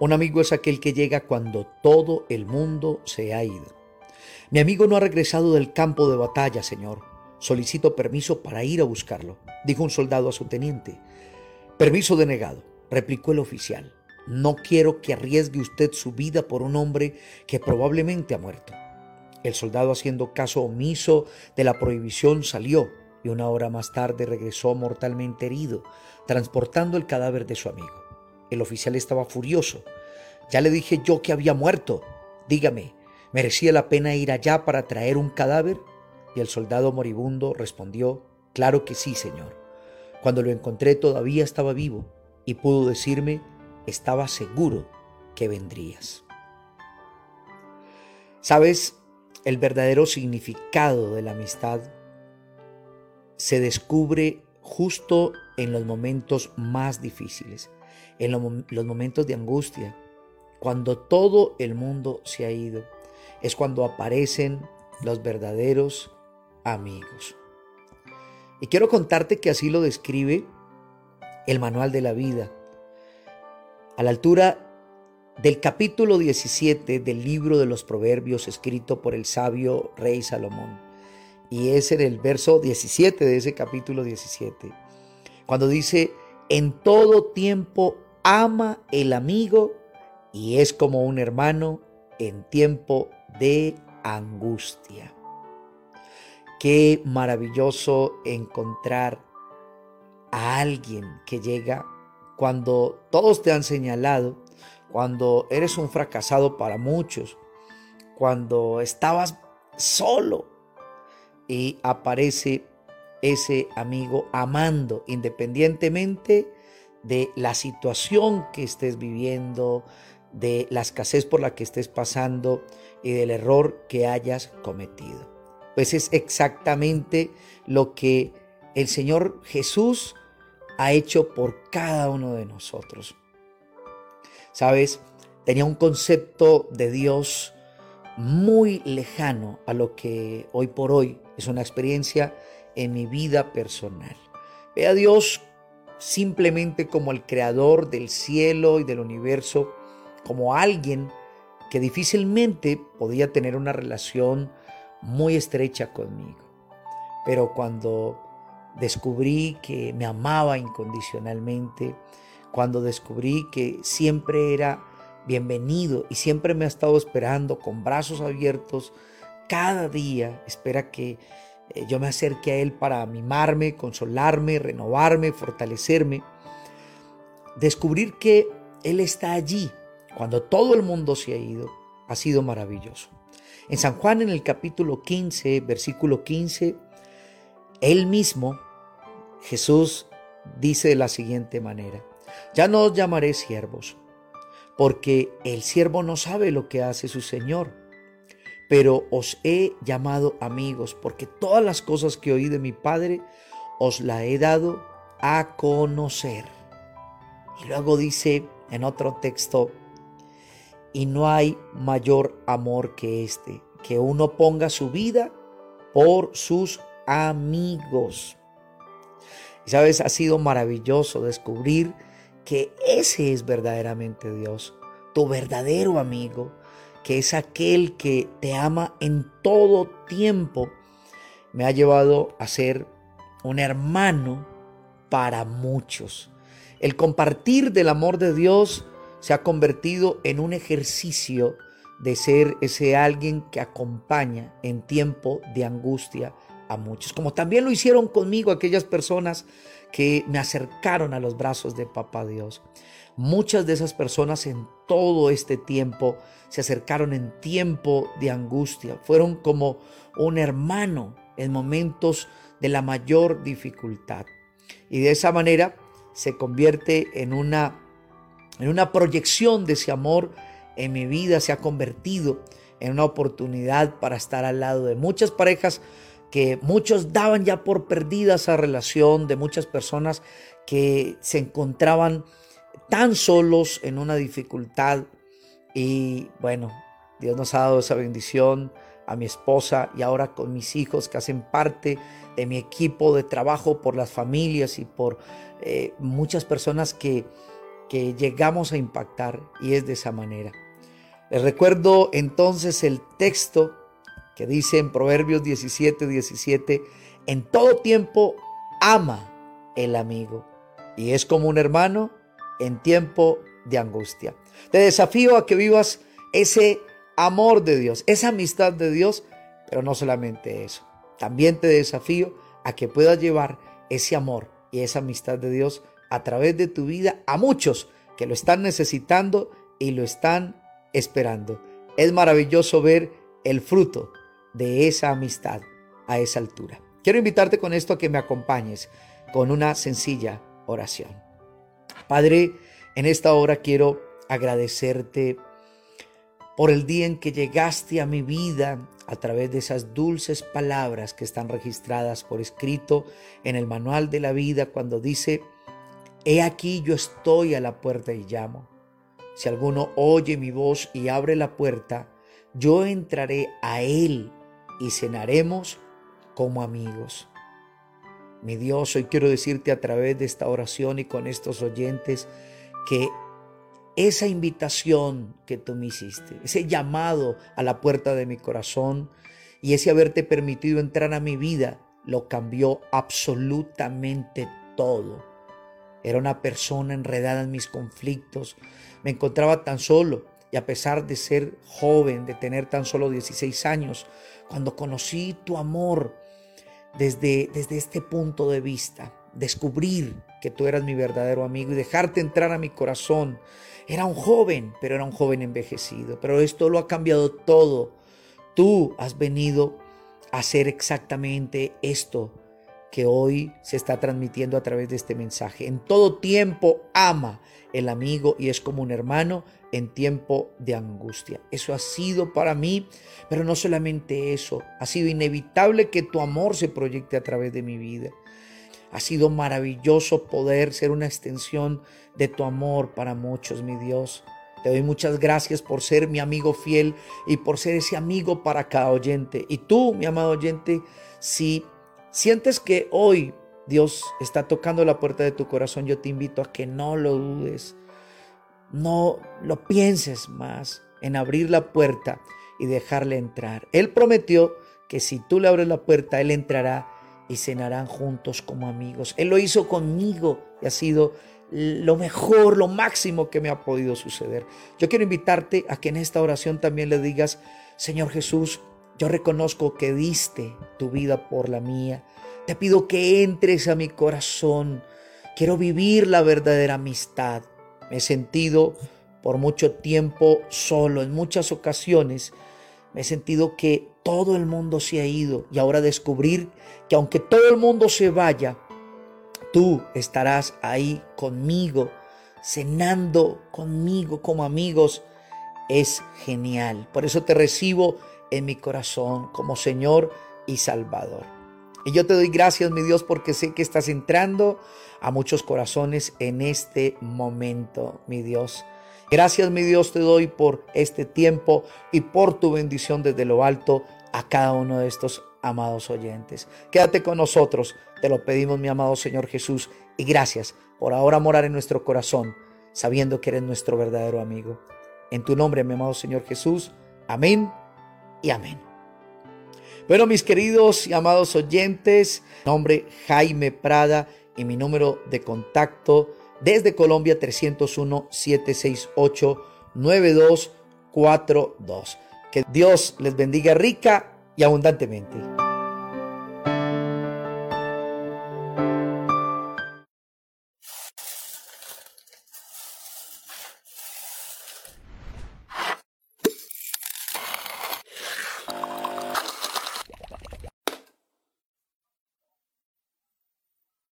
Un amigo es aquel que llega cuando todo el mundo se ha ido. Mi amigo no ha regresado del campo de batalla, señor. Solicito permiso para ir a buscarlo, dijo un soldado a su teniente. Permiso denegado, replicó el oficial. No quiero que arriesgue usted su vida por un hombre que probablemente ha muerto. El soldado, haciendo caso omiso de la prohibición, salió y una hora más tarde regresó mortalmente herido, transportando el cadáver de su amigo. El oficial estaba furioso. Ya le dije yo que había muerto. Dígame, ¿merecía la pena ir allá para traer un cadáver? Y el soldado moribundo respondió, Claro que sí, señor. Cuando lo encontré todavía estaba vivo y pudo decirme, estaba seguro que vendrías. ¿Sabes? El verdadero significado de la amistad se descubre justo en los momentos más difíciles, en los momentos de angustia, cuando todo el mundo se ha ido. Es cuando aparecen los verdaderos amigos. Y quiero contarte que así lo describe el manual de la vida. A la altura del capítulo 17 del libro de los Proverbios escrito por el sabio rey Salomón. Y es en el verso 17 de ese capítulo 17. Cuando dice, en todo tiempo ama el amigo y es como un hermano en tiempo de angustia. Qué maravilloso encontrar a alguien que llega cuando todos te han señalado, cuando eres un fracasado para muchos, cuando estabas solo y aparece ese amigo amando independientemente de la situación que estés viviendo, de la escasez por la que estés pasando y del error que hayas cometido. Pues es exactamente lo que el Señor Jesús ha hecho por cada uno de nosotros. Sabes, tenía un concepto de Dios muy lejano a lo que hoy por hoy es una experiencia en mi vida personal. Ve a Dios simplemente como el creador del cielo y del universo, como alguien que difícilmente podía tener una relación muy estrecha conmigo. Pero cuando descubrí que me amaba incondicionalmente, cuando descubrí que siempre era bienvenido y siempre me ha estado esperando con brazos abiertos, cada día espera que yo me acerque a Él para mimarme, consolarme, renovarme, fortalecerme. Descubrir que Él está allí cuando todo el mundo se ha ido ha sido maravilloso. En San Juan en el capítulo 15, versículo 15, él mismo, Jesús, dice de la siguiente manera, ya no os llamaré siervos, porque el siervo no sabe lo que hace su Señor, pero os he llamado amigos, porque todas las cosas que oí de mi Padre os la he dado a conocer. Y luego dice en otro texto, y no hay mayor amor que este, que uno ponga su vida por sus amigos. Y sabes, ha sido maravilloso descubrir que ese es verdaderamente Dios, tu verdadero amigo, que es aquel que te ama en todo tiempo. Me ha llevado a ser un hermano para muchos. El compartir del amor de Dios se ha convertido en un ejercicio de ser ese alguien que acompaña en tiempo de angustia a muchos, como también lo hicieron conmigo aquellas personas que me acercaron a los brazos de Papá Dios. Muchas de esas personas en todo este tiempo se acercaron en tiempo de angustia, fueron como un hermano en momentos de la mayor dificultad. Y de esa manera se convierte en una en una proyección de ese amor en mi vida se ha convertido en una oportunidad para estar al lado de muchas parejas que muchos daban ya por perdida esa relación, de muchas personas que se encontraban tan solos en una dificultad. Y bueno, Dios nos ha dado esa bendición a mi esposa y ahora con mis hijos que hacen parte de mi equipo de trabajo por las familias y por eh, muchas personas que que llegamos a impactar y es de esa manera. Les recuerdo entonces el texto que dice en Proverbios 17, 17, en todo tiempo ama el amigo y es como un hermano en tiempo de angustia. Te desafío a que vivas ese amor de Dios, esa amistad de Dios, pero no solamente eso. También te desafío a que puedas llevar ese amor y esa amistad de Dios a través de tu vida a muchos que lo están necesitando y lo están esperando. Es maravilloso ver el fruto de esa amistad a esa altura. Quiero invitarte con esto a que me acompañes con una sencilla oración. Padre, en esta hora quiero agradecerte por el día en que llegaste a mi vida a través de esas dulces palabras que están registradas por escrito en el manual de la vida cuando dice, He aquí yo estoy a la puerta y llamo. Si alguno oye mi voz y abre la puerta, yo entraré a él y cenaremos como amigos. Mi Dios, hoy quiero decirte a través de esta oración y con estos oyentes que esa invitación que tú me hiciste, ese llamado a la puerta de mi corazón y ese haberte permitido entrar a mi vida, lo cambió absolutamente todo. Era una persona enredada en mis conflictos. Me encontraba tan solo y a pesar de ser joven, de tener tan solo 16 años, cuando conocí tu amor desde, desde este punto de vista, descubrir que tú eras mi verdadero amigo y dejarte entrar a mi corazón. Era un joven, pero era un joven envejecido. Pero esto lo ha cambiado todo. Tú has venido a hacer exactamente esto que hoy se está transmitiendo a través de este mensaje. En todo tiempo ama el amigo y es como un hermano en tiempo de angustia. Eso ha sido para mí, pero no solamente eso, ha sido inevitable que tu amor se proyecte a través de mi vida. Ha sido maravilloso poder ser una extensión de tu amor para muchos, mi Dios. Te doy muchas gracias por ser mi amigo fiel y por ser ese amigo para cada oyente. Y tú, mi amado oyente, si sientes que hoy Dios está tocando la puerta de tu corazón, yo te invito a que no lo dudes. No lo pienses más en abrir la puerta y dejarle entrar. Él prometió que si tú le abres la puerta, Él entrará y cenarán juntos como amigos. Él lo hizo conmigo y ha sido lo mejor, lo máximo que me ha podido suceder. Yo quiero invitarte a que en esta oración también le digas, Señor Jesús, yo reconozco que diste tu vida por la mía. Te pido que entres a mi corazón. Quiero vivir la verdadera amistad. Me he sentido por mucho tiempo solo. En muchas ocasiones me he sentido que todo el mundo se ha ido y ahora descubrir que aunque todo el mundo se vaya, tú estarás ahí conmigo, cenando conmigo como amigos, es genial. Por eso te recibo en mi corazón como Señor y Salvador. Y yo te doy gracias, mi Dios, porque sé que estás entrando a muchos corazones en este momento, mi Dios. Gracias, mi Dios, te doy por este tiempo y por tu bendición desde lo alto a cada uno de estos amados oyentes. Quédate con nosotros, te lo pedimos, mi amado Señor Jesús, y gracias por ahora morar en nuestro corazón, sabiendo que eres nuestro verdadero amigo. En tu nombre, mi amado Señor Jesús, amén y amén. Bueno, mis queridos y amados oyentes, nombre Jaime Prada y mi número de contacto desde Colombia 301-768-9242. Que Dios les bendiga rica y abundantemente.